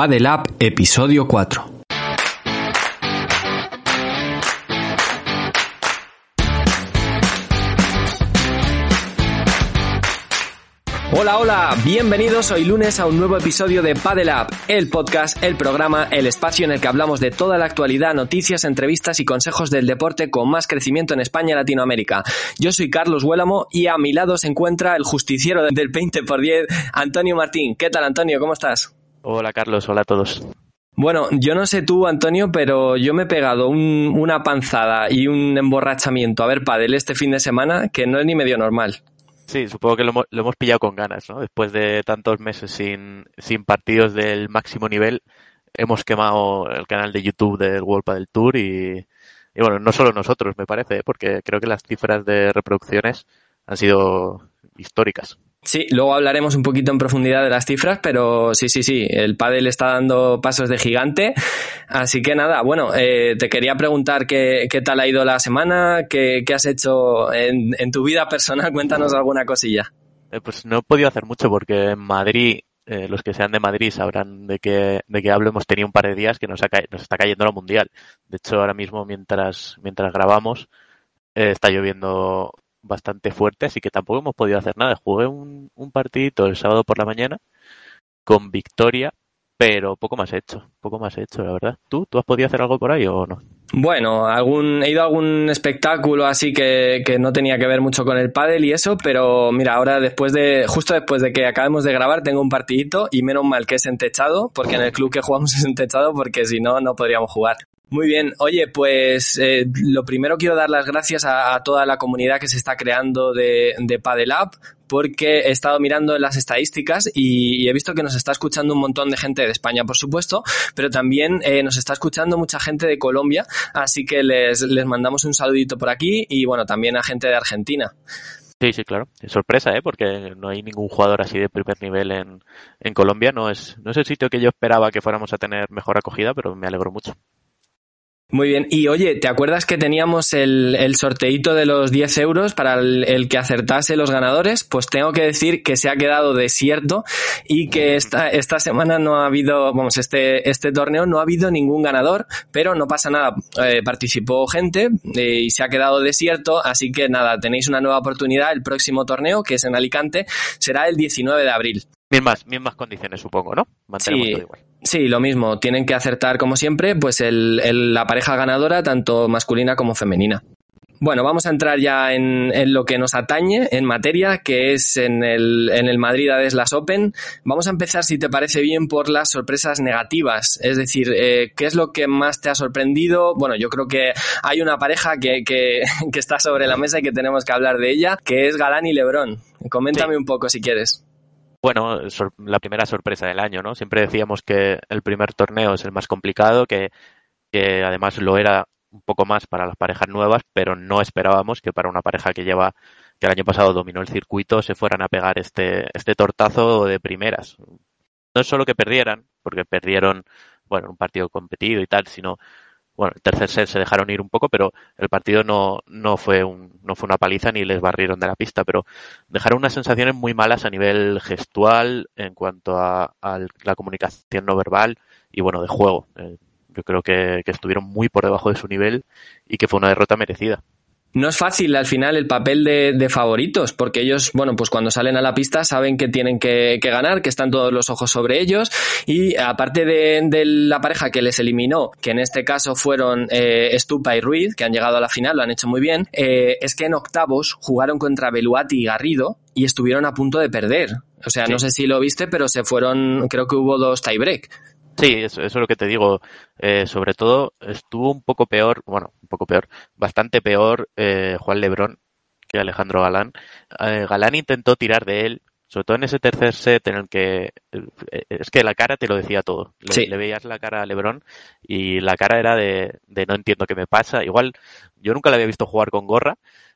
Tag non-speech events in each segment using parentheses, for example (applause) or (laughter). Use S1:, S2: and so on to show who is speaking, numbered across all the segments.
S1: Padel App, episodio 4. Hola, hola, bienvenidos hoy lunes a un nuevo episodio de Padel App, el podcast, el programa, el espacio en el que hablamos de toda la actualidad, noticias, entrevistas y consejos del deporte con más crecimiento en España y Latinoamérica. Yo soy Carlos Huélamo y a mi lado se encuentra el justiciero del 20 por 10, Antonio Martín. ¿Qué tal, Antonio? ¿Cómo estás?
S2: Hola, Carlos. Hola a todos.
S1: Bueno, yo no sé tú, Antonio, pero yo me he pegado un- una panzada y un emborrachamiento a ver pádel este fin de semana que no es ni medio normal.
S2: Sí, supongo que lo, hemos- lo hemos pillado con ganas, ¿no? Después de tantos meses sin, sin partidos del máximo nivel, hemos quemado el canal de YouTube del World Padel Tour y, y bueno, no solo nosotros, me parece, ¿eh? porque creo que las cifras de reproducciones han sido históricas.
S1: Sí, luego hablaremos un poquito en profundidad de las cifras, pero sí, sí, sí, el pádel está dando pasos de gigante. Así que nada, bueno, eh, te quería preguntar qué, tal ha ido la semana, qué, has hecho en, tu vida personal, cuéntanos alguna cosilla.
S2: Eh, pues no he podido hacer mucho porque en Madrid, eh, los que sean de Madrid sabrán de qué, de qué hablo. Hemos tenido un par de días que nos, nos está cayendo la mundial. De hecho, ahora mismo, mientras, mientras grabamos, está lloviendo bastante fuerte, así que tampoco hemos podido hacer nada. Jugué un, un partidito el sábado por la mañana con victoria, pero poco más he hecho, poco más he hecho, la verdad. ¿Tú? ¿Tú has podido hacer algo por ahí o no?
S1: Bueno, algún, he ido a algún espectáculo así que, que no tenía que ver mucho con el pádel y eso, pero mira, ahora después de, justo después de que acabemos de grabar, tengo un partidito y menos mal que es en techado, porque en el club que jugamos (laughs) es en techado, porque si no, no podríamos jugar. Muy bien, oye, pues eh, lo primero quiero dar las gracias a, toda la comunidad que se está creando de, de Padel App, porque he estado mirando las estadísticas y, he visto que nos está escuchando un montón de gente de España, por supuesto, pero también eh, nos está escuchando mucha gente de Colombia, así que les, les mandamos un saludito por aquí y bueno, también a gente de Argentina.
S2: Sí, sí, claro. Es sorpresa, ¿eh? Porque no hay ningún jugador así de primer nivel en, en Colombia. No es, no es el sitio que yo esperaba que fuéramos a tener mejor acogida, pero me alegro mucho.
S1: Muy bien. Y oye, ¿te acuerdas que teníamos el, el sorteíto de los 10 euros para el, el que acertase los ganadores? Pues tengo que decir que se ha quedado desierto y que esta, esta semana no ha habido, vamos, este, este torneo no ha habido ningún ganador, pero no pasa nada. Eh, participó gente eh, y se ha quedado desierto, así que nada, tenéis una nueva oportunidad. El próximo torneo, que es en Alicante, será el 19 de abril.
S2: Mismas, mismas condiciones, supongo, ¿no? Mantenemos
S1: Sí.
S2: todo igual.
S1: Sí, lo mismo. Tienen que acertar, como siempre, pues el, el- la pareja ganadora, tanto masculina como femenina. Bueno, vamos a entrar ya en, en lo que nos atañe, en materia, que es en el, en el Madrid Adeslas Open. Vamos a empezar, si te parece bien, por las sorpresas negativas. Es decir, eh, ¿qué es lo que más te ha sorprendido? Bueno, yo creo que hay una pareja que, que, que está sobre la mesa y que tenemos que hablar de ella, que es Galán y Lebrón. Coméntame
S2: Sí.
S1: un poco si quieres.
S2: Bueno, la primera sorpresa del año, ¿no? Siempre decíamos que el primer torneo es el más complicado, que, que además lo era un poco más para las parejas nuevas, pero no esperábamos que para una pareja que lleva, que el año pasado dominó el circuito, se fueran a pegar este, este tortazo de primeras. No es solo que perdieran, porque perdieron, bueno, un partido competido y tal, sino, bueno, el tercer set se dejaron ir un poco, pero el partido no, no fue un, no fue una paliza ni les barrieron de la pista, pero dejaron unas sensaciones muy malas a nivel gestual en cuanto a, la comunicación no verbal y bueno, de juego. Eh, yo creo que estuvieron muy por debajo de su nivel y que fue una derrota merecida.
S1: No es fácil al final el papel de, de favoritos, porque ellos, bueno, pues cuando salen a la pista saben que tienen que, que ganar, que están todos los ojos sobre ellos, y aparte de, de la pareja que les eliminó, que en este caso fueron eh, Stupa y Ruiz, que han llegado a la final, lo han hecho muy bien, eh, es que en octavos jugaron contra Beluati y Garrido y estuvieron a punto de perder. O sea,
S2: Sí.
S1: no sé si lo viste, pero se fueron, creo que hubo dos tiebreak.
S2: Sí, eso, eso es lo que te digo. Eh, sobre todo estuvo un poco peor, bueno, un poco peor, bastante peor eh, Juan Lebrón que Alejandro Galán. Eh, Galán intentó tirar de él Sobre todo en ese tercer set en el que eh, es que la cara te lo decía todo. Le,
S1: Sí.
S2: le veías la cara a LeBron y la cara era de, de no entiendo qué me pasa. Igual yo nunca le había visto jugar con gorra.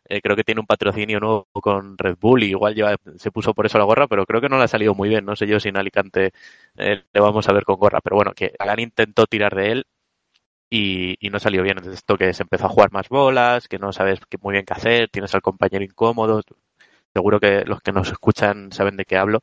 S2: Eh, creo que tiene un patrocinio nuevo con Red Bull y igual lleva- se puso por eso la gorra, pero creo que no le ha salido muy bien. No sé yo si en Alicante eh, le vamos a ver con gorra. Pero bueno, que Alan intentó tirar de él y, y no salió bien. Entonces esto que se empezó a jugar más bolas, que no sabes muy bien qué hacer, tienes al compañero incómodo. Seguro que los que nos escuchan saben de qué hablo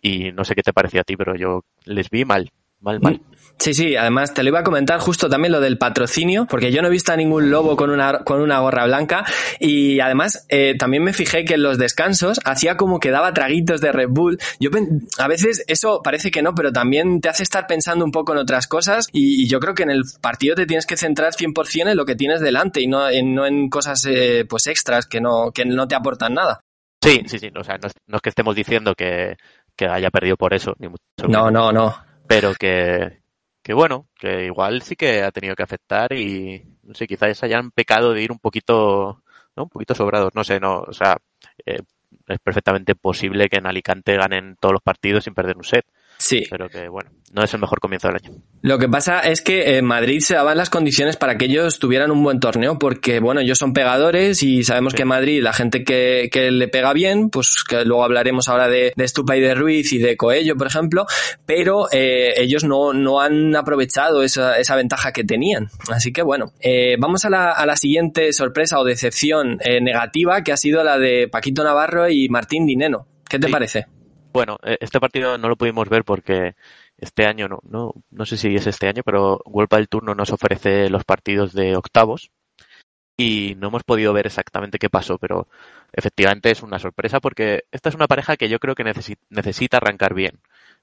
S2: y no sé qué te pareció a ti, pero yo les vi mal, mal, mal.
S1: Sí, sí, además te lo iba a comentar justo también lo del patrocinio, porque yo no he visto a ningún lobo con una, con una gorra blanca y además eh, también me fijé que en los descansos hacía como que daba traguitos de Red Bull. Yo a veces eso parece que no, pero también te hace estar pensando un poco en otras cosas y, y yo creo que en el partido te tienes que centrar 100% en lo que tienes delante y no en, no en cosas eh, pues extras que no, que no te aportan nada.
S2: Sí, sí, sí. O sea, no es, no es que estemos diciendo que, que haya perdido por eso, ni mucho
S1: No,
S2: menos,
S1: no, no.
S2: pero que, que bueno, que igual sí que ha tenido que afectar y no sé, quizás hayan pecado de ir un poquito, ¿no? Un poquito sobrados, no sé, no, o sea, eh, es perfectamente posible que en Alicante ganen todos los partidos sin perder un set,
S1: Sí.
S2: pero que bueno, no es el mejor comienzo del año.
S1: Lo que pasa es que en Madrid se daban las condiciones para que ellos tuvieran un buen torneo, porque bueno, ellos son pegadores y sabemos
S2: Sí.
S1: que en Madrid la gente que, que le pega bien, pues que luego hablaremos ahora de, de Stupa y de Ruiz y de Coello, por ejemplo, pero eh, ellos no, no han aprovechado esa, esa ventaja que tenían. Así que bueno, eh, vamos a la, a la siguiente sorpresa o decepción eh, negativa, que ha sido la de Paquito Navarro y Martín Dineno. ¿Qué te
S2: Sí.
S1: parece?
S2: Bueno, eh, este partido no lo pudimos ver porque este año no, no, no sé si es este año, pero World del Turno nos ofrece los partidos de octavos y no hemos podido ver exactamente qué pasó, pero efectivamente es una sorpresa porque esta es una pareja que yo creo que necesi- necesita arrancar bien.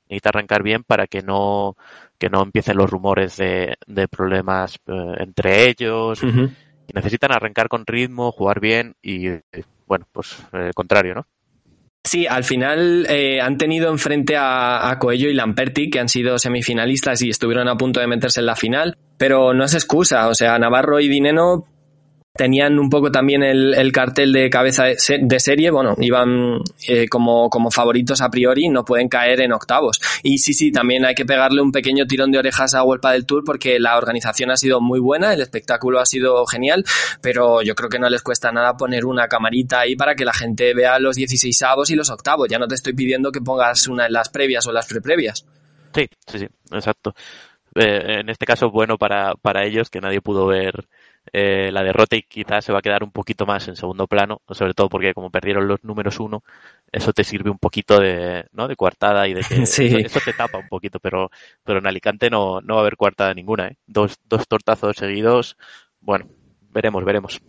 S2: Necesita arrancar bien para que no, que no empiecen los rumores de, de problemas eh, entre ellos. Necesitan arrancar con ritmo, jugar bien y, bueno, pues eh, el contrario, ¿no?
S1: Sí, al final eh, han tenido enfrente a, a Coello y Lamperti, que han sido semifinalistas y estuvieron a punto de meterse en la final, pero no es excusa, o sea, Navarro y Dineno tenían un poco también el, el cartel de cabeza de, se- de serie, bueno, iban eh, como, favoritos a priori, no pueden caer en octavos. Y sí, sí, también hay que pegarle un pequeño tirón de orejas a Huelpa del Tour porque la organización ha sido muy buena, el espectáculo ha sido genial, pero yo creo que no les cuesta nada poner una camarita ahí para que la gente vea los 16 avos y los octavos. Ya no te estoy pidiendo que pongas una en las previas o las preprevias.
S2: Sí, sí, sí, exacto. Eh, en este caso, bueno para ellos, que nadie pudo ver eh, la derrota y quizás se va a quedar un poquito más en segundo plano, sobre todo porque como perdieron los números uno, eso te sirve un poquito de, ¿no? de coartada y de que (laughs)
S1: Sí.
S2: eso, eso te tapa un poquito, pero, pero en Alicante no, no va a haber coartada ninguna, ¿eh? Dos, dos tortazos seguidos, bueno, veremos, veremos.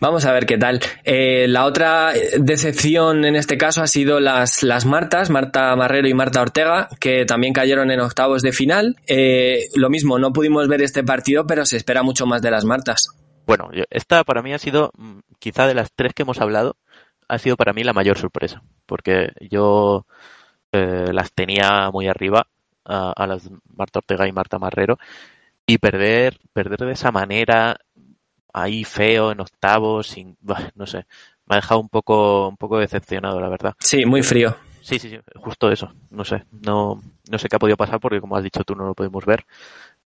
S1: Vamos a ver qué tal. Eh, la otra decepción en este caso ha sido las, las Martas, Marta Marrero y Marta Ortega, que también cayeron en octavos de final. Eh, lo mismo, no pudimos ver este partido, pero se espera mucho más de las Martas.
S2: Bueno, esta para mí ha sido, mm, quizá de las tres que hemos hablado, ha sido para mí la mayor sorpresa, porque yo eh, las tenía muy arriba a, a las Marta Ortega y Marta Marrero y perder, perder de esa manera ahí feo en octavos, sin, (laughs) bah, no sé, me ha dejado un poco, un poco decepcionado, la verdad.
S1: Sí, muy frío.
S2: Sí, sí, sí, justo eso. No sé, no, no sé qué ha podido pasar porque como has dicho tú no lo podemos ver,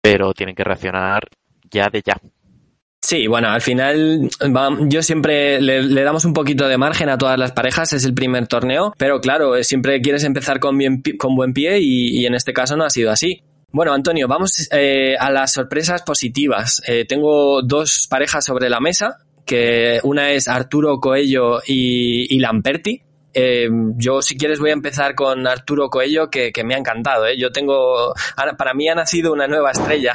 S2: pero tienen que reaccionar ya de ya.
S1: Sí, bueno, al final yo siempre le, le damos un poquito de margen a todas las parejas, es el primer torneo, pero claro, siempre quieres empezar con, bien, con buen pie y, y en este caso no ha sido así. Bueno, Antonio, vamos eh, a las sorpresas positivas. Eh, tengo dos parejas sobre la mesa, que una es Arturo Coello y, y Lamperti. Eh, yo, si quieres, voy a empezar con Arturo Coello, que, que me ha encantado. ¿eh? Yo tengo, para mí ha nacido una nueva estrella.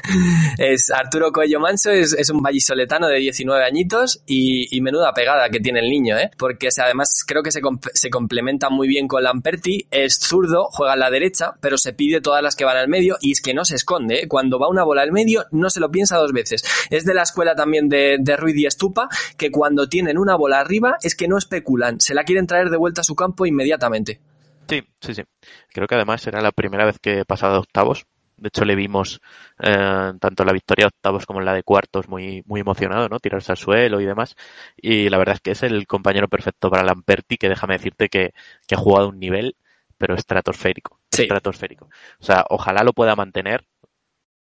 S1: (laughs) es Arturo Coello Manso, es, es un vallisoletano de 19 añitos y, y menuda pegada que tiene el niño, ¿eh? porque además creo que se, comp- se complementa muy bien con Lamperti. Es zurdo, juega a la derecha, pero se pide todas las que van al medio y es que no se esconde. ¿eh? Cuando va una bola al medio, no se lo piensa dos veces. Es de la escuela también de, de Ruiz y Estupa, que cuando tienen una bola arriba es que no especulan, se la quieren traer de vuelta a su campo inmediatamente.
S2: Sí, sí, sí. Creo que además era la primera vez que he pasado a octavos De hecho, le vimos eh, tanto la victoria de octavos como en la de cuartos muy, muy emocionado, ¿no? Tirarse al suelo y demás. Y la verdad es que es el compañero perfecto para Lamperti, que déjame decirte que, que ha jugado un nivel, pero estratosférico.
S1: Sí.
S2: Estratosférico. O sea, ojalá lo pueda mantener,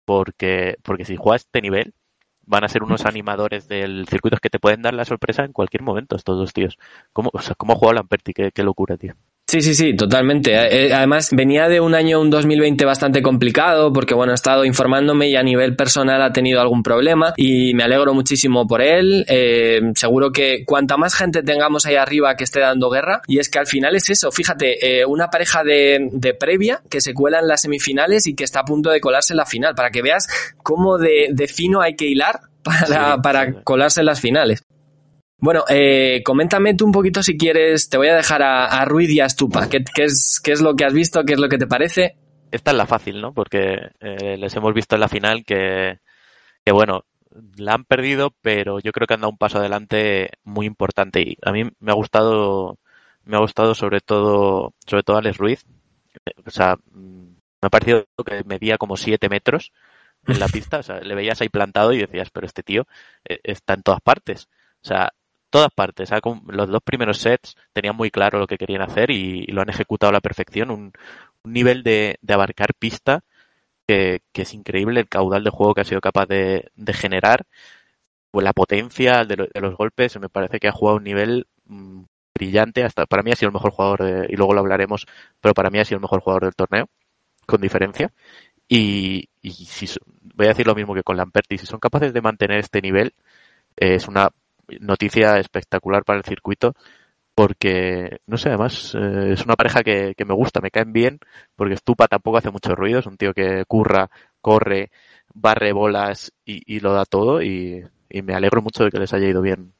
S2: porque, porque si juega a este nivel, van a ser unos animadores del circuito que te pueden dar la sorpresa en cualquier momento, estos dos tíos. ¿Cómo, o sea, cómo ha Lamperti? Qué locura, tío.
S1: Sí, sí, sí, totalmente. Eh, Además, venía de un año, un 2020 bastante complicado, porque bueno, he estado informándome y a nivel personal ha tenido algún problema y me alegro muchísimo por él. Eh, seguro que cuanta más gente tengamos ahí arriba que esté dando guerra, y es que al final es eso, fíjate, eh, una pareja de, de, previa que se cuela en las semifinales y que está a punto de colarse en la final, para que veas cómo de, de fino hay que hilar para, sí, para sí. colarse en las finales. Bueno, eh, coméntame tú un poquito si quieres, te voy a dejar a, a Ruiz y a Stupa. ¿Qué, ¿Qué, es, ¿Qué es lo que has visto? ¿Qué es lo que te parece?
S2: Esta es la fácil, ¿no? Porque eh, les hemos visto en la final que, que, bueno, la han perdido, pero yo creo que han dado un paso adelante muy importante. Y a mí me ha gustado, me ha gustado sobre todo, sobre todo Alex Ruiz. O sea, me ha parecido que medía como 7 metros en la (laughs) pista. O sea, le veías ahí plantado y decías, pero este tío eh, está en todas partes. O sea, todas partes. Los dos primeros sets tenían muy claro lo que querían hacer y, lo han ejecutado a la perfección. Un, nivel de, abarcar pista que, es increíble, el caudal de juego que ha sido capaz de, generar, pues la potencia de, lo, de, los golpes. Me parece que ha jugado un nivel mmm, brillante. Hasta para mí ha sido el mejor jugador, y luego lo hablaremos, pero para mí ha sido el mejor jugador del torneo, con diferencia. Y, y si, voy a decir lo mismo que con Lamperti, si son capaces de mantener este nivel, eh, es una noticia espectacular para el circuito porque, no sé, además eh, es una pareja que, que, me gusta, me caen bien, porque Stupa tampoco hace mucho ruido, es un tío que curra, corre, barre bolas y, y lo da todo y, y, me alegro mucho de que les haya ido bien,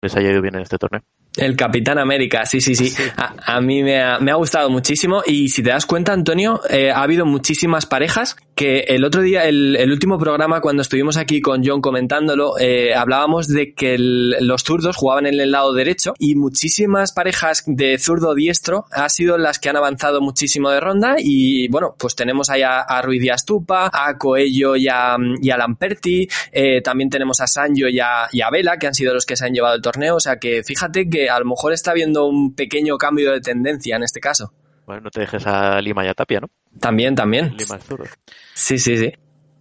S2: les haya ido bien en este torneo.
S1: El Capitán América, sí, sí, sí. sí. A, a, mí me ha, me ha, gustado muchísimo y si te das cuenta, Antonio, eh, ha habido muchísimas parejas que el otro día, el, el, último programa, cuando estuvimos aquí con John comentándolo, eh, hablábamos de que los zurdos jugaban en el lado derecho y muchísimas parejas de zurdo diestro ha sido las que han avanzado muchísimo de ronda y bueno, pues tenemos ahí a, Ruiz y a Stupa, a Coello y a, y Lamperti, eh, también tenemos a Sancho y a, y a Vela, que han sido los que se han llevado el torneo, o sea que fíjate que a lo mejor está habiendo un pequeño cambio de tendencia en este caso.
S2: Bueno, no te dejes a Lima y a Tapia, ¿no?
S1: También, también.
S2: Lima es.
S1: Sí, sí, sí.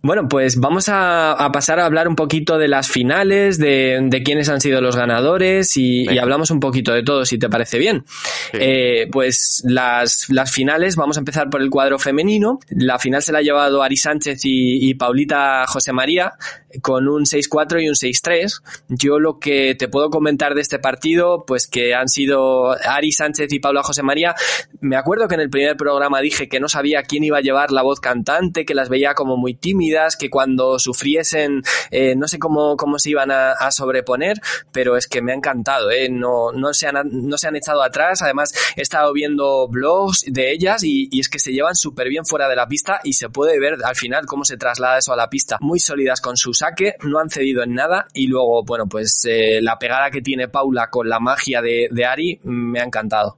S1: Bueno, pues vamos a, a, pasar a hablar un poquito de las finales, de, de quiénes han sido los ganadores y, y, hablamos un poquito de todo, si te parece bien. Sí. Eh, pues las, las finales, vamos a empezar por el cuadro femenino. La final se la ha llevado Ari Sánchez y, y Paulita José María con un 6-4 y un 6-3. Yo lo que te puedo comentar de este partido, pues que han sido Ari Sánchez y Paula José María. Me acuerdo que en el primer programa dije que no sabía quién iba a llevar la voz cantante, que las veía como muy tímidas que cuando sufriesen eh, no sé cómo, cómo se iban a, sobreponer, pero es que me ha encantado, ¿eh? no, no, se han, no se han echado atrás, además he estado viendo blogs de ellas y, es que se llevan súper bien fuera de la pista y se puede ver al final cómo se traslada eso a la pista, muy sólidas con su saque, no han cedido en nada y luego, bueno, pues eh, la pegada que tiene Paula con la magia de, Ari me ha encantado.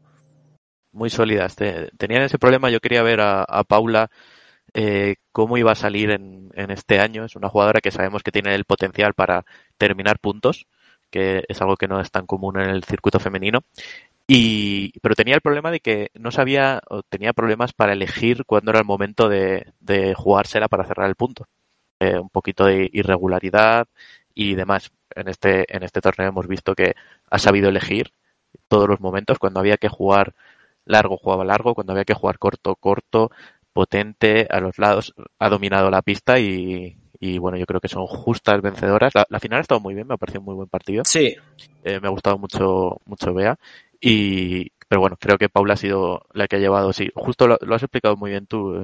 S2: Muy sólidas. Tenían ese problema, yo quería ver a Paula eh, cómo iba a salir en, en, este año. Es una jugadora que sabemos que tiene el potencial para terminar puntos, que es algo que no es tan común en el circuito femenino. Y, pero tenía el problema de que no sabía o tenía problemas para elegir cuándo era el momento de, jugársela para cerrar el punto. Eh, un poquito de irregularidad y demás. En este, en este torneo hemos visto que ha sabido elegir todos los momentos. Cuando había que jugar largo, jugaba largo. Cuando había que jugar corto, corto potente a los lados, ha dominado la pista y, y bueno, yo creo que son justas vencedoras. La, la, final ha estado muy bien, me ha parecido un muy buen partido.
S1: Sí.
S2: Eh, me ha gustado mucho, mucho Bea. Y, pero bueno, creo que Paula ha sido la que ha llevado, sí, justo lo, lo has explicado muy bien tú,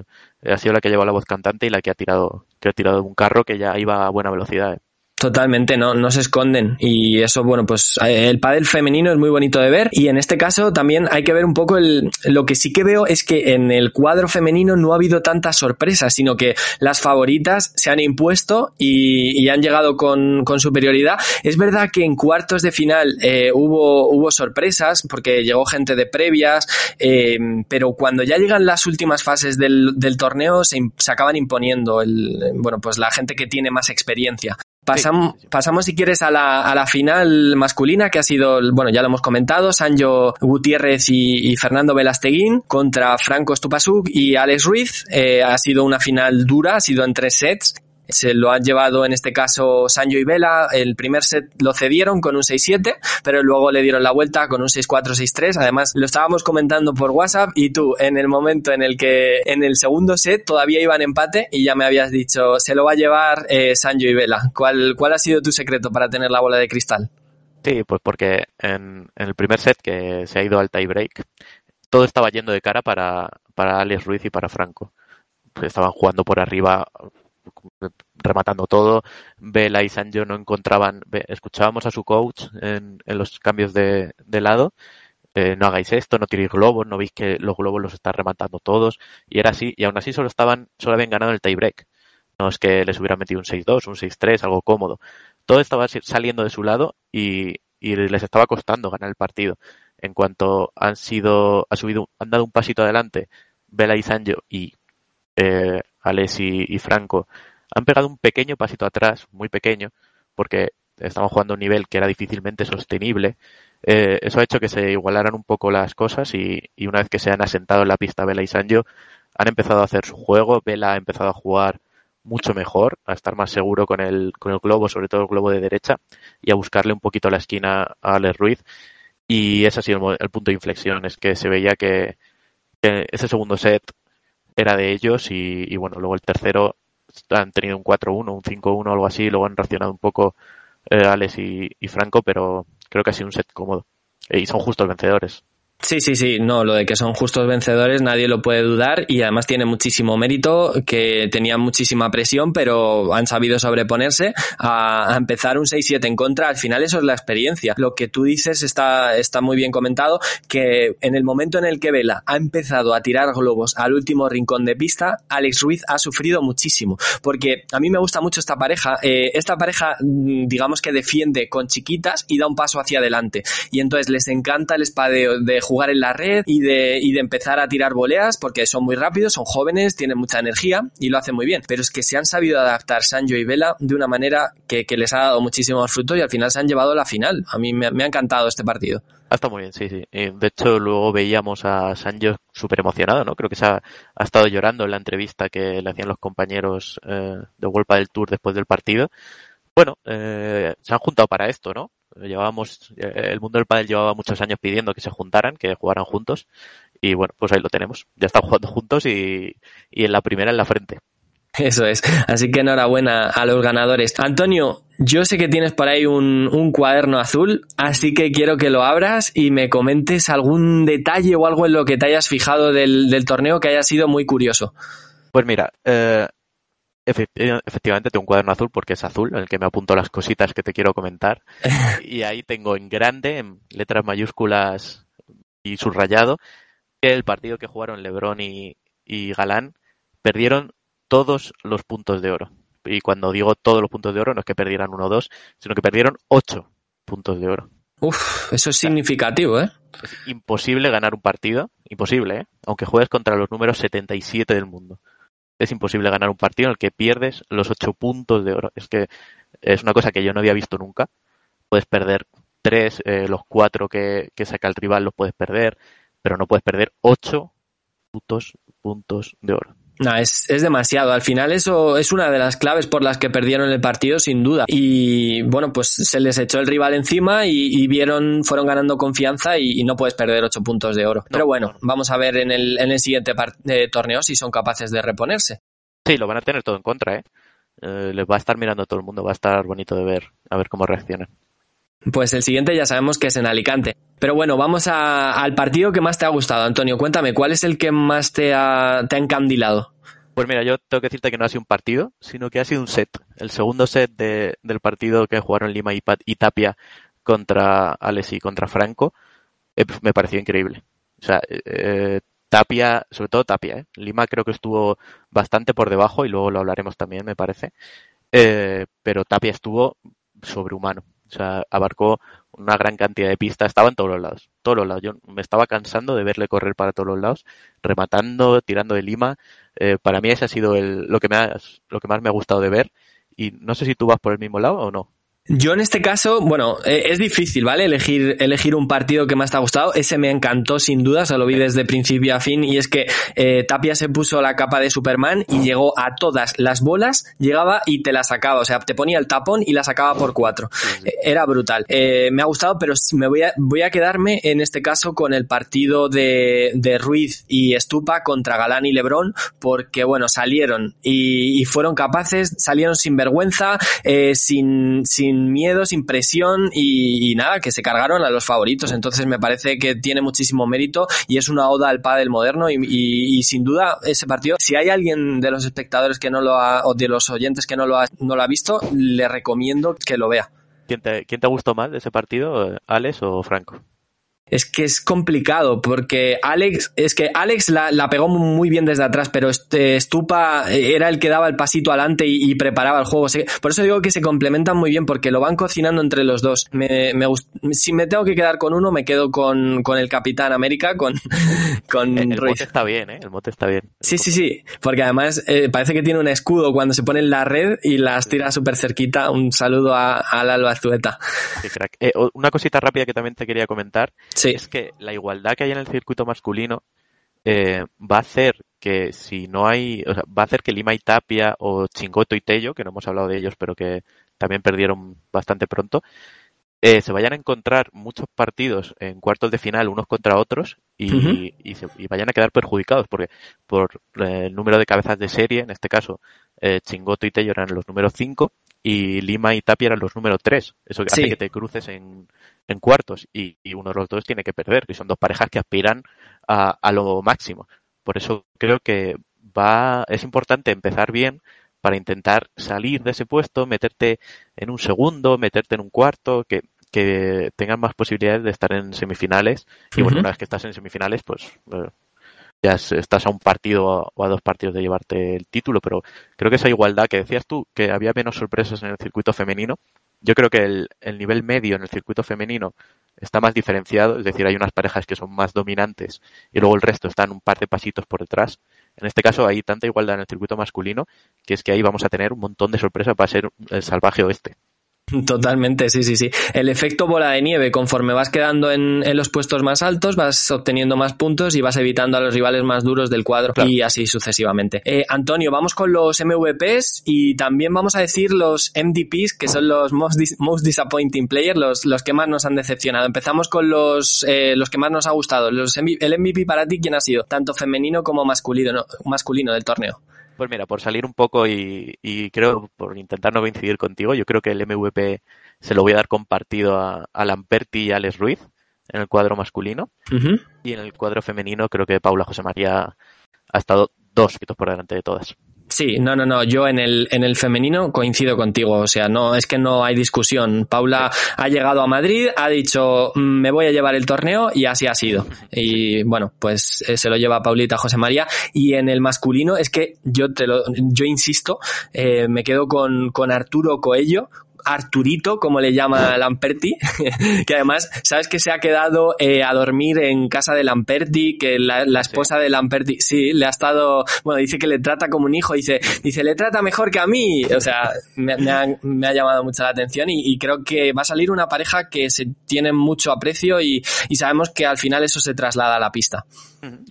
S2: eh, ha sido la que ha llevado la voz cantante y la que ha tirado, que ha tirado un carro que ya iba a buena velocidad. Eh.
S1: Totalmente, no, no se esconden. Y eso, bueno, pues eh, el pádel femenino es muy bonito de ver. Y en este caso también hay que ver un poco el, lo que sí que veo es que en el cuadro femenino no ha habido tantas sorpresas, sino que las favoritas se han impuesto y, y han llegado con, con, superioridad. Es verdad que en cuartos de final eh, hubo, hubo sorpresas, porque llegó gente de previas, eh, pero cuando ya llegan las últimas fases del, del torneo se, se acaban imponiendo el, bueno, pues la gente que tiene más experiencia. Pasam. Pasamos, si quieres, a la, a la, final masculina, que ha sido, bueno, ya lo hemos comentado, Sancho Gutiérrez y, y Fernando Velasteguín contra Franco Stupasuk y Alex Ruiz. Eh, ha sido una final dura, ha sido en tres sets se lo han llevado en este caso Sancho y Vela. El primer set lo cedieron con un 6-7, pero luego le dieron la vuelta con un 6-4, 6-3. Además, lo estábamos comentando por WhatsApp y tú, en el momento en el que en el segundo set todavía iban empate y ya me habías dicho, se lo va a llevar eh, Sancho y Vela. ¿Cuál, ¿Cuál ha sido tu secreto para tener la bola de cristal?
S2: Sí, pues porque en, el primer set que se ha ido al tie break, todo estaba yendo de cara para, para Alex Ruiz y para Franco. Estaban jugando por arriba rematando todo. Vela y Sancho no encontraban. Escuchábamos a su coach en, los cambios de, lado. Eh, no hagáis esto, no tiréis globos, no veis que los globos los están rematando todos. Y era así, y aún así solo estaban, solo habían ganado el tiebreak. No es que les hubiera metido un 6-2, un 6-3, algo cómodo. Todo estaba saliendo de su lado y, y les estaba costando ganar el partido. En cuanto han sido, ha subido, han dado un pasito adelante, Vela y Sancho y eh, Alex y, Franco han pegado un pequeño pasito atrás, muy pequeño, porque estaban jugando a un nivel que era difícilmente sostenible. Eh, eso ha hecho que se igualaran un poco las cosas y, una vez que se han asentado en la pista Vela y Sancho, han empezado a hacer su juego. Vela ha empezado a jugar mucho mejor, a estar más seguro con el, con el globo, sobre todo el globo de derecha, y a buscarle un poquito la esquina a Alex Ruiz. Y ese ha sido el, punto de inflexión, es que se veía que ese segundo set era de ellos y, y, bueno, luego el tercero han tenido un 4-1, un 5-1, algo así, luego han reaccionado un poco eh, Alex y, y, Franco, pero creo que ha sido un set cómodo. Y son justos vencedores.
S1: Sí, sí, sí, no, lo de que son justos vencedores nadie lo puede dudar y además tiene muchísimo mérito, que tenían muchísima presión, pero han sabido sobreponerse a, a empezar un 6-7 en contra. Al final eso es la experiencia. Lo que tú dices está, está muy bien comentado, que en el momento en el que Vela ha empezado a tirar globos al último rincón de pista, Alex Ruiz ha sufrido muchísimo, porque a mí me gusta mucho esta pareja. Eh, esta pareja, digamos que defiende con chiquitas y da un paso hacia adelante. Y entonces les encanta el espadeo de jugar en la red y de, y de empezar a tirar voleas porque son muy rápidos, son jóvenes, tienen mucha energía y lo hacen muy bien. Pero es que se han sabido adaptar Sancho y Vela de una manera que, que les ha dado muchísimos frutos y al final se han llevado a la final. A mí me, ha encantado este partido.
S2: Ah, está muy bien, sí, sí. De hecho, luego veíamos a Sancho súper emocionado, ¿no? Creo que se ha, ha, estado llorando en la entrevista que le hacían los compañeros eh, de World del Tour después del partido. Bueno, eh, se han juntado para esto, ¿no? Llevábamos, el mundo del pádel llevaba muchos años pidiendo que se juntaran, que jugaran juntos, y bueno, pues ahí lo tenemos. Ya están (laughs) jugando juntos y, y en la primera en la frente.
S1: Eso es. Así que enhorabuena a los ganadores. Antonio, yo sé que tienes por ahí un, un, cuaderno azul, así que quiero que lo abras y me comentes algún detalle o algo en lo que te hayas fijado del, del torneo que haya sido muy curioso.
S2: Pues mira, eh, efectivamente tengo un cuaderno azul porque es azul, en el que me apunto las cositas que te quiero comentar. (laughs) y ahí tengo en grande, en letras mayúsculas y subrayado, que el partido que jugaron Lebron y, y Galán perdieron todos los puntos de oro. Y cuando digo todos los puntos de oro, no es que perdieran uno o dos, sino que perdieron ocho puntos de oro.
S1: Uf, eso es significativo, ¿eh?
S2: Es imposible ganar un partido, imposible, ¿eh? Aunque juegues contra los números 77 del mundo es imposible ganar un partido en el que pierdes los ocho puntos de oro. Es que es una cosa que yo no había visto nunca. Puedes perder tres, eh, los cuatro que, que, saca el rival los puedes perder, pero no puedes perder ocho putos puntos de oro.
S1: No, es, es, demasiado. Al final eso es una de las claves por las que perdieron el partido, sin duda. Y bueno, pues se les echó el rival encima y, y vieron, fueron ganando confianza y, y, no puedes perder ocho puntos de oro. No, Pero bueno, no. vamos a ver en el, en el siguiente eh, torneo si son capaces de reponerse.
S2: Sí, lo van a tener todo en contra, ¿eh? eh les va a estar mirando todo el mundo, va a estar bonito de ver, a ver cómo reaccionan.
S1: Pues el siguiente ya sabemos que es en Alicante. Pero bueno, vamos al partido que más te ha gustado, Antonio. Cuéntame, ¿cuál es el que más te ha, te ha encandilado?
S2: Pues mira, yo tengo que decirte que no ha sido un partido, sino que ha sido un set. El segundo set de, del partido que jugaron Lima y, Tapia contra Alex y contra Franco eh, me pareció increíble. O sea, eh, Tapia, sobre todo Tapia, ¿eh? Lima creo que estuvo bastante por debajo y luego lo hablaremos también, me parece. Eh, pero Tapia estuvo sobrehumano. O sea, abarcó una gran cantidad de pistas, estaba en todos los lados, todos los lados. Yo me estaba cansando de verle correr para todos los lados, rematando, tirando de Lima. Eh, para mí ese ha sido el, lo, que me ha, lo que más me ha gustado de ver. Y no sé si tú vas por el mismo lado o no.
S1: Yo en este caso, bueno, eh, es difícil, ¿vale? Elegir, elegir un partido que más te ha gustado. Ese me encantó sin duda, se lo vi desde principio a fin y es que eh, Tapia se puso la capa de Superman y llegó a todas las bolas, llegaba y te la sacaba, o sea, te ponía el tapón y la sacaba por cuatro. Eh, era brutal. me ha gustado, pero me voy a, voy a quedarme en este caso con el partido de, de Ruiz y Estupa contra Galán y Lebrón porque, bueno, salieron y, y fueron capaces, salieron sin vergüenza, sin, sin miedo, sin presión y, nada, que se cargaron a los favoritos. Entonces me parece que tiene muchísimo mérito y es una oda al pádel moderno y, y, sin duda ese partido, si hay alguien de los espectadores que no lo ha, o de los oyentes que no lo ha, no lo ha visto, le recomiendo que lo vea.
S2: ¿Quién te, ¿Quién te gustó más de ese partido, Alex o Franco?
S1: Es que es complicado porque Alex, es que Alex la, la, pegó muy bien desde atrás, pero este Stupa era el que daba el pasito adelante y, y preparaba el juego. Por eso digo que se complementan muy bien porque lo van cocinando entre los dos. Me, me si me tengo que quedar con uno, me quedo con, con el Capitán América, con, (laughs) con
S2: El, el mote está bien, ¿eh? El mote está bien.
S1: Sí, sí, sí, porque además eh, parece que tiene un escudo cuando se pone en la red y las tira súper cerquita. Un saludo a, a Lalo Azueta.
S2: Sí, crack. Eh, una cosita rápida que también te quería comentar sí. es que la igualdad que hay en el circuito masculino eh, va a hacer que si no hay, o sea, va a hacer que Lima y Tapia o Chingoto y Tello, que no hemos hablado de ellos, pero que también perdieron bastante pronto, eh, se vayan a encontrar muchos partidos en cuartos de final unos contra otros y, uh -huh. y, se, y vayan a quedar perjudicados porque por eh, el número de cabezas de serie, en este caso, eh, Chingoto y Tello eran los números 5 y Lima y Tapia eran los números 3. Eso hace sí. que te cruces en, en cuartos y, y, uno de los dos tiene que perder, que son dos parejas que aspiran a, a, lo máximo. Por eso creo que va, es importante empezar bien para intentar salir de ese puesto, meterte en un segundo, meterte en un cuarto, que, que tengan más posibilidades de estar en semifinales. Y uh -huh. bueno, una vez que estás en semifinales, pues eh, ya estás a un partido o a dos partidos de llevarte el título, pero creo que esa igualdad que decías tú, que había menos sorpresas en el circuito femenino, yo creo que el, el, nivel medio en el circuito femenino está más diferenciado, es decir, hay unas parejas que son más dominantes y luego el resto están un par de pasitos por detrás. En este caso hay tanta igualdad en el circuito masculino que es que ahí vamos a tener un montón de sorpresas para ser el salvaje oeste.
S1: Totalmente, sí, sí, sí. El efecto bola de nieve, conforme vas quedando en, en, los puestos más altos, vas obteniendo más puntos y vas evitando a los rivales más duros del cuadro claro. y así sucesivamente. Eh, Antonio, vamos con los MVPs y también vamos a decir los MDPs, que son los most, dis most disappointing players, los, los, que más nos han decepcionado. Empezamos con los, eh, los que más nos ha gustado. Los, el MVP para ti, ¿quién ha sido? Tanto femenino como masculino, ¿no? masculino del torneo.
S2: Pues mira, por salir un poco y, y, creo, por intentar no coincidir contigo, yo creo que el MVP se lo voy a dar compartido a, a Lamperti y a Alex Ruiz en el cuadro masculino. Uh -huh. Y en el cuadro femenino creo que Paula José María ha estado dos pitos por delante de todas.
S1: Sí, no, no, no. Yo en el, en el femenino coincido contigo. O sea, no, es que no hay discusión. Paula ha llegado a Madrid, ha dicho, mm, me voy a llevar el torneo y así ha sido. Y bueno, pues eh, se lo lleva Paulita José María. Y en el masculino es que yo te lo, yo insisto, eh, me quedo con, con Arturo Coello, Arturito, como le llama Lamperti, (laughs) que además, sabes que se ha quedado eh, a dormir en casa de Lamperti, que la, la esposa sí. de Lamperti, sí, le ha estado, bueno, dice que le trata como un hijo, dice, dice, le trata mejor que a mí, o sea, me, me, ha, me ha, llamado mucho la atención y, y, creo que va a salir una pareja que se tiene mucho aprecio y, y sabemos que al final eso se traslada a la pista.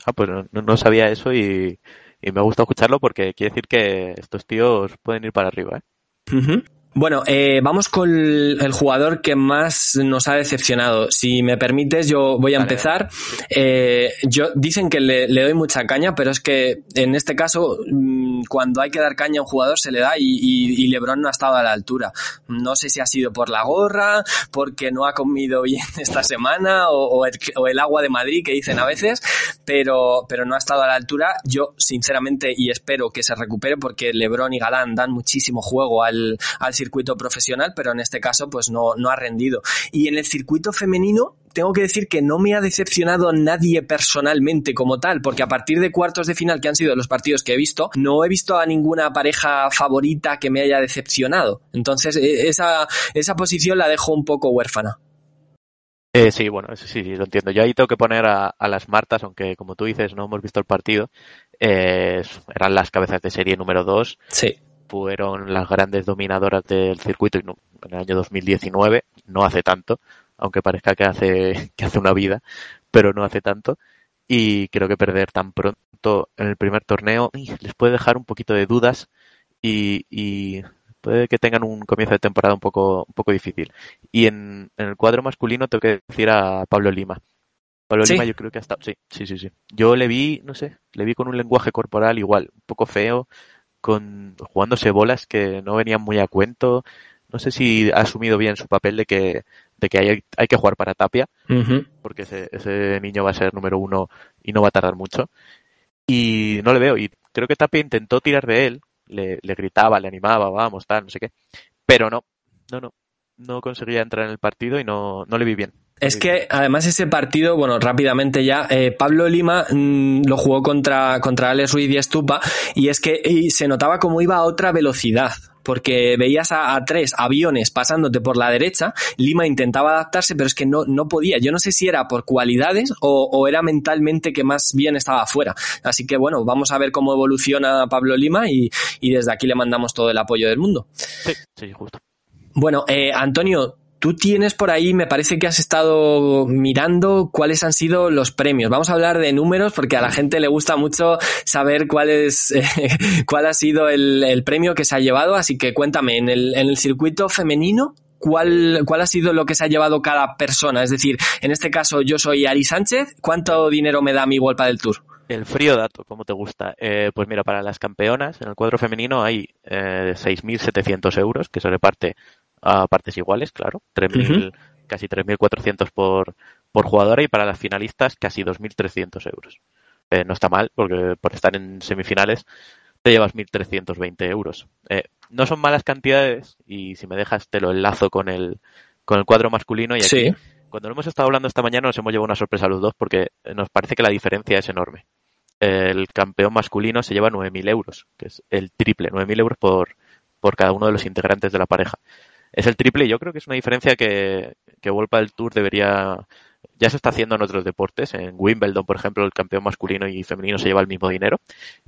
S2: Ah, pues no, no sabía eso y, y me gusta escucharlo porque quiere decir que estos tíos pueden ir para arriba, ¿eh?
S1: Uh -huh. Bueno, eh, vamos con el jugador que más nos ha decepcionado. Si me permites, yo voy a
S2: Vale.
S1: empezar. Eh, yo dicen que le, le doy mucha caña, pero es que en este caso, mm, cuando hay que dar caña a un jugador, se le da y, y- y LeBron no ha estado a la altura. No sé si ha sido por la gorra, porque no ha comido bien (laughs) esta semana, o, o el, o el agua de Madrid que dicen a veces, pero, pero no ha estado a la altura. Yo, sinceramente, y espero que se recupere, porque LeBron y Galán dan muchísimo juego al, al circuito profesional, pero en este caso, pues no, no ha rendido. Y en el circuito femenino, tengo que decir que no me ha decepcionado nadie personalmente como tal, porque a partir de cuartos de final, que han sido los partidos que he visto, no he visto a ninguna pareja favorita que me haya decepcionado. Entonces, eh, esa, esa posición la dejo un poco huérfana.
S2: Eh, sí, bueno, sí, sí, lo entiendo. Yo ahí tengo que poner a, a las Martas, aunque como tú dices, no hemos visto el partido. eh, eran las cabezas de serie número 2,
S1: Sí.
S2: Fueron las grandes dominadoras del circuito en el año 2019, no hace tanto, aunque parezca que hace, (laughs) que hace una vida, pero no hace tanto. Y creo que perder tan pronto en el primer torneo les puede dejar un poquito de dudas y, y puede que tengan un comienzo de temporada un poco, un poco difícil. Y en, en el cuadro masculino tengo que decir a Pablo Lima. Pablo
S1: Sí.
S2: Lima yo creo que ha estado, sí, sí, sí, sí. Yo le vi, no sé, le vi con un lenguaje corporal igual, un poco feo, con jugándose bolas que no venían muy a cuento. No sé si ha asumido bien su papel de que, de que hay, hay que jugar para Tapia, porque ese, ese niño va a ser número uno y no va a tardar mucho. Y no le veo, y creo que Tapia intentó tirar de él, le, le gritaba, le animaba, vamos, tal, no sé qué, pero no, no, no, no conseguía entrar en el partido y no, no le vi bien.
S1: Es que además ese partido, bueno, rápidamente ya, eh, Pablo Lima mm, lo jugó contra, contra Alex Ruiz y Estupa y es que y se notaba como iba a otra velocidad. Porque veías a, a tres aviones pasándote por la derecha, Lima intentaba adaptarse, pero es que no, no podía. Yo no sé si era por cualidades o, o era mentalmente que más bien estaba afuera. Así que bueno, vamos a ver cómo evoluciona Pablo Lima y, y desde aquí le mandamos todo el apoyo del mundo.
S2: Sí, sí, justo.
S1: Bueno, eh, Antonio, tú tienes por ahí, me parece que has estado mirando cuáles han sido los premios. Vamos a hablar de números porque a la gente le gusta mucho saber cuál es, (laughs) eh, cuál ha sido el, el premio que se ha llevado. Así que cuéntame, en el, en el circuito femenino, ¿cuál, ¿cuál ha sido lo que se ha llevado cada persona? Es decir, en este caso yo soy Ari Sánchez, ¿cuánto dinero me da mi Golpa del Tour?
S2: El frío dato, ¿cómo te gusta? Eh, pues mira, para las campeonas, en el cuadro femenino hay eh, 6.700 euros, que se reparte a partes iguales, claro. 3.000, Casi 3.400 por, por jugadora y para las finalistas casi 2.300 euros. Eh, no está mal, porque por estar en semifinales te llevas 1.320 euros. Eh, no son malas cantidades y si me dejas te lo enlazo con el, con el cuadro masculino y aquí
S1: Sí.
S2: cuando lo hemos estado hablando esta mañana nos hemos llevado una sorpresa a los dos porque nos parece que la diferencia es enorme. El campeón masculino se lleva 9.000 euros, que es el triple, 9.000 euros por, por cada uno de los integrantes de la pareja. Es el triple y yo creo que es una diferencia que, que Volpa del Tour debería... Ya se está haciendo en otros deportes. En Wimbledon, por ejemplo, el campeón masculino y femenino se lleva el mismo dinero.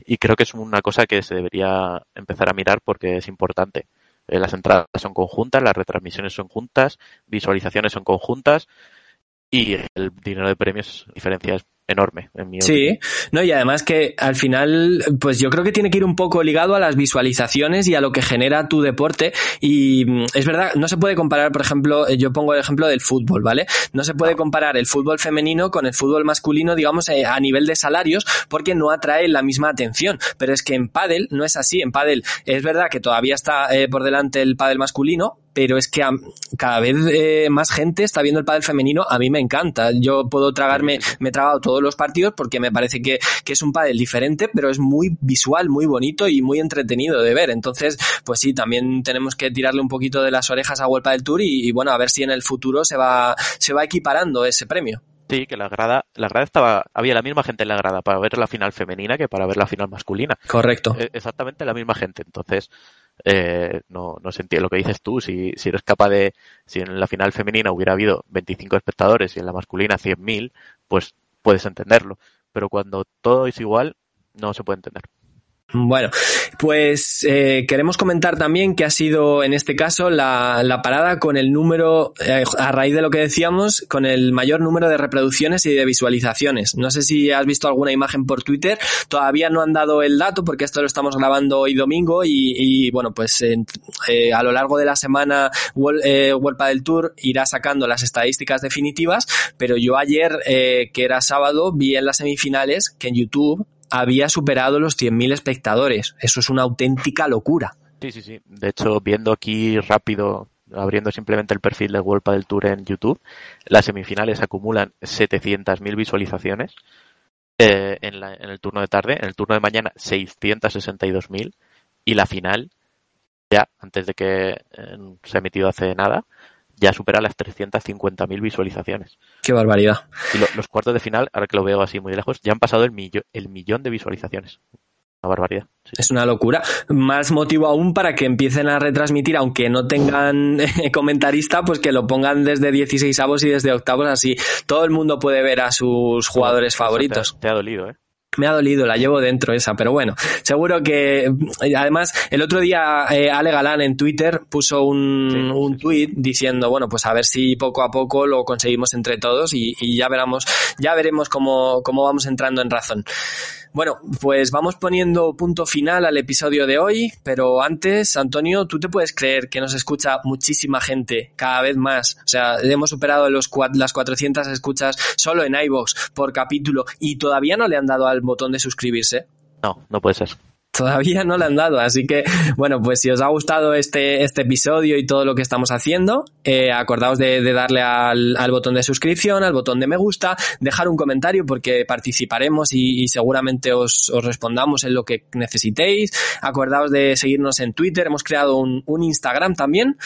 S2: Y creo que es una cosa que se debería empezar a mirar porque es importante. Eh, Las entradas son conjuntas, las retransmisiones son juntas, visualizaciones son conjuntas y el dinero de premios diferencia enorme en mi
S1: Sí,
S2: opinión.
S1: no, y además que al final, pues yo creo que tiene que ir un poco ligado a las visualizaciones y a lo que genera tu deporte. Y mm, es verdad, no se puede comparar, por ejemplo, eh, yo pongo el ejemplo del fútbol, ¿vale? No se puede comparar el fútbol femenino con el fútbol masculino, digamos, eh, a nivel de salarios, porque no atrae la misma atención. Pero es que en pádel no es así. En pádel es verdad que todavía está eh, por delante el pádel masculino, pero es que am, cada vez eh, más gente está viendo el pádel femenino. A mí me encanta. Yo puedo tragarme, me he tragado todos los partidos porque me parece que, que es un pádel diferente, pero es muy visual, muy bonito y muy entretenido de ver. Entonces, pues sí, también tenemos que tirarle un poquito de las orejas a World del Tour y, y, bueno, a ver si en el futuro se va, se va equiparando ese premio.
S2: Sí, que la grada, la grada estaba, había la misma gente en la grada para ver la final femenina que para ver la final masculina.
S1: Correcto.
S2: Eh, Exactamente la misma gente. Entonces, eh, no, no se lo que dices tú. Si, si eres capaz de, si en la final femenina hubiera habido 25 espectadores y en la masculina 100.000, pues puedes entenderlo. Pero cuando todo es igual, no se puede entender.
S1: Bueno, pues eh, queremos comentar también que ha sido en este caso la, la parada con el número, eh, a raíz de lo que decíamos, con el mayor número de reproducciones y de visualizaciones. No sé si has visto alguna imagen por Twitter, todavía no han dado el dato porque esto lo estamos grabando hoy domingo y, y bueno, pues eh, a lo largo de la semana World, eh, World Padel Tour irá sacando las estadísticas definitivas, pero yo ayer, eh, que era sábado, vi en las semifinales que en YouTube había superado los 100.000 espectadores. Eso es una auténtica locura.
S2: Sí, sí, sí. De hecho, viendo aquí rápido, abriendo simplemente el perfil de World del Tour en YouTube, las semifinales acumulan 700.000 visualizaciones eh, en, la, en, el turno de tarde, en el turno de mañana 662.000 y la final, ya antes de que eh, se ha emitido hace nada, ya supera las 350.000 visualizaciones.
S1: Qué barbaridad.
S2: Y lo, los cuartos de final, ahora que lo veo así muy lejos, ya han pasado el, millo, el millón de visualizaciones. Una barbaridad.
S1: Sí. Es una locura. Más motivo aún para que empiecen a retransmitir, aunque no tengan (laughs) comentarista, pues que lo pongan desde 16 avos y desde octavos, así todo el mundo puede ver a sus jugadores favoritos.
S2: Te ha, te ha dolido, ¿eh?
S1: Me ha dolido, la llevo dentro esa, pero bueno, seguro que además el otro día eh, Ale Galán en Twitter puso un, sí, un tweet diciendo, bueno, pues a ver si poco a poco lo conseguimos entre todos y, y ya veremos, ya veremos cómo, cómo vamos entrando en razón. Bueno, pues vamos poniendo punto final al episodio de hoy, pero antes, Antonio, ¿tú te puedes creer que nos escucha muchísima gente, cada vez más? O sea, hemos superado los, las 400 escuchas solo en iVoox por capítulo y todavía no le han dado al botón de suscribirse.
S2: No, no puede ser
S1: todavía no le han dado. Así que, bueno, pues si os ha gustado este, este episodio y todo lo que estamos haciendo, eh, acordaos de, de darle al, al, botón de suscripción, al botón de me gusta, dejar un comentario porque participaremos y, y seguramente os, os, respondamos en lo que necesitéis. Acordaos de seguirnos en Twitter, hemos creado un, un Instagram también.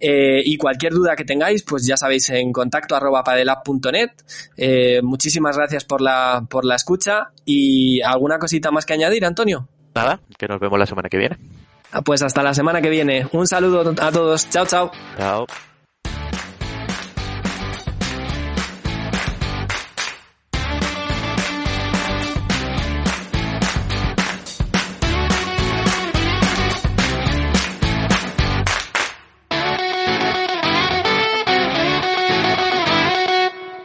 S1: Eh, y cualquier duda que tengáis, pues ya sabéis, en contacto arroba padelab.net. Eh, muchísimas gracias por la, por la escucha y alguna cosita más que añadir, Antonio
S2: nada, que nos vemos la semana que viene.
S1: Pues hasta la semana que viene. Un saludo a todos. Chao, chao.
S2: Chao.